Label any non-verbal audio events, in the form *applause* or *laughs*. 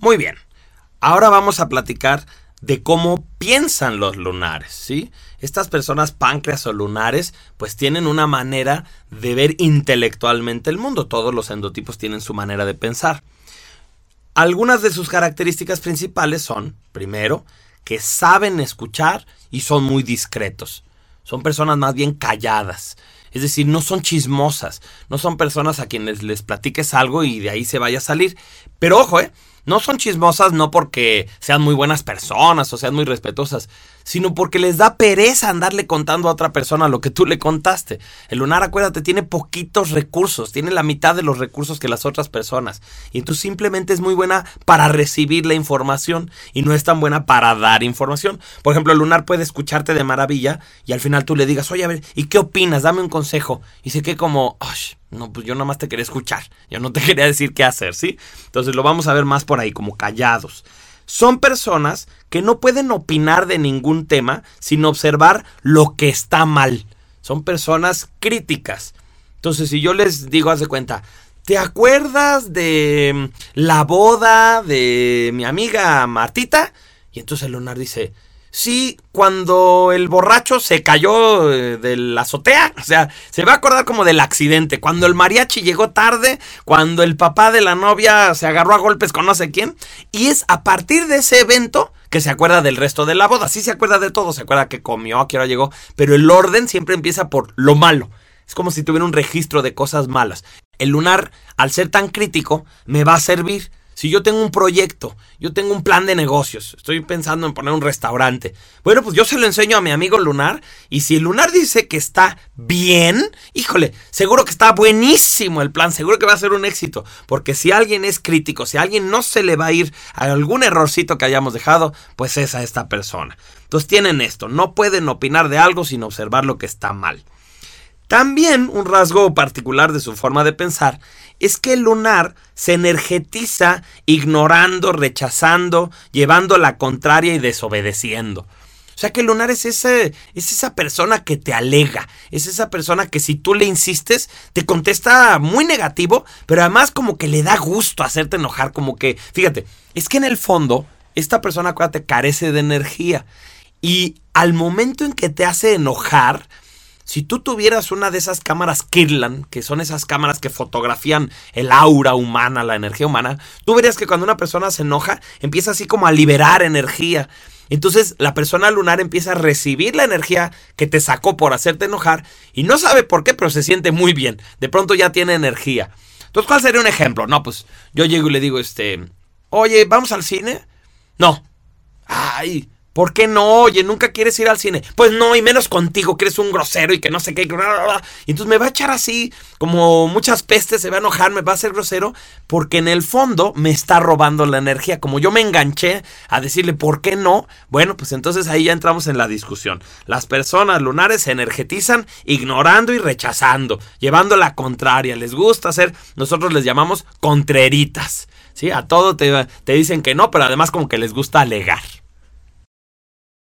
Muy bien. Ahora vamos a platicar de cómo piensan los lunares, ¿sí? Estas personas páncreas o lunares pues tienen una manera de ver intelectualmente el mundo. Todos los endotipos tienen su manera de pensar. Algunas de sus características principales son, primero, que saben escuchar y son muy discretos. Son personas más bien calladas. Es decir, no son chismosas, no son personas a quienes les platiques algo y de ahí se vaya a salir. Pero ojo, ¿eh? No son chismosas no porque sean muy buenas personas o sean muy respetuosas, sino porque les da pereza andarle contando a otra persona lo que tú le contaste. El lunar, acuérdate, tiene poquitos recursos, tiene la mitad de los recursos que las otras personas. Y tú simplemente es muy buena para recibir la información y no es tan buena para dar información. Por ejemplo, el lunar puede escucharte de maravilla y al final tú le digas, oye, a ver, ¿y qué opinas? Dame un consejo. Y sé que como, no, pues yo nada más te quería escuchar, yo no te *laughs* quería decir qué hacer, ¿sí? Entonces lo vamos a ver más por ahí, como callados son personas que no pueden opinar de ningún tema sin observar lo que está mal. Son personas críticas. Entonces, si yo les digo, haz de cuenta, ¿te acuerdas de mm, la boda de mi amiga Martita? Y entonces Leonardo dice, Sí, cuando el borracho se cayó eh, de la azotea, o sea, se va a acordar como del accidente, cuando el mariachi llegó tarde, cuando el papá de la novia se agarró a golpes con no sé quién, y es a partir de ese evento que se acuerda del resto de la boda, sí se acuerda de todo, se acuerda que comió, a qué hora llegó, pero el orden siempre empieza por lo malo. Es como si tuviera un registro de cosas malas. El lunar, al ser tan crítico, me va a servir si yo tengo un proyecto, yo tengo un plan de negocios, estoy pensando en poner un restaurante, bueno, pues yo se lo enseño a mi amigo Lunar y si Lunar dice que está bien, híjole, seguro que está buenísimo el plan, seguro que va a ser un éxito, porque si alguien es crítico, si a alguien no se le va a ir a algún errorcito que hayamos dejado, pues es a esta persona. Entonces tienen esto, no pueden opinar de algo sin observar lo que está mal. También un rasgo particular de su forma de pensar es que el lunar se energetiza ignorando, rechazando, llevando la contraria y desobedeciendo. O sea que el lunar es, ese, es esa persona que te alega, es esa persona que si tú le insistes te contesta muy negativo, pero además como que le da gusto hacerte enojar, como que, fíjate, es que en el fondo esta persona, acuérdate, carece de energía. Y al momento en que te hace enojar, si tú tuvieras una de esas cámaras Kirlan, que son esas cámaras que fotografían el aura humana, la energía humana, tú verías que cuando una persona se enoja, empieza así como a liberar energía. Entonces la persona lunar empieza a recibir la energía que te sacó por hacerte enojar y no sabe por qué, pero se siente muy bien. De pronto ya tiene energía. Entonces, ¿cuál sería un ejemplo? No, pues yo llego y le digo, este, oye, ¿vamos al cine? No. Ay, ¿Por qué no? Oye, nunca quieres ir al cine. Pues no, y menos contigo, que eres un grosero y que no sé qué. Y entonces me va a echar así, como muchas pestes, se va a enojar, me va a hacer grosero, porque en el fondo me está robando la energía. Como yo me enganché a decirle, ¿por qué no? Bueno, pues entonces ahí ya entramos en la discusión. Las personas lunares se energetizan ignorando y rechazando, llevando la contraria. Les gusta hacer, nosotros les llamamos contreritas. ¿Sí? A todo te, te dicen que no, pero además como que les gusta alegar.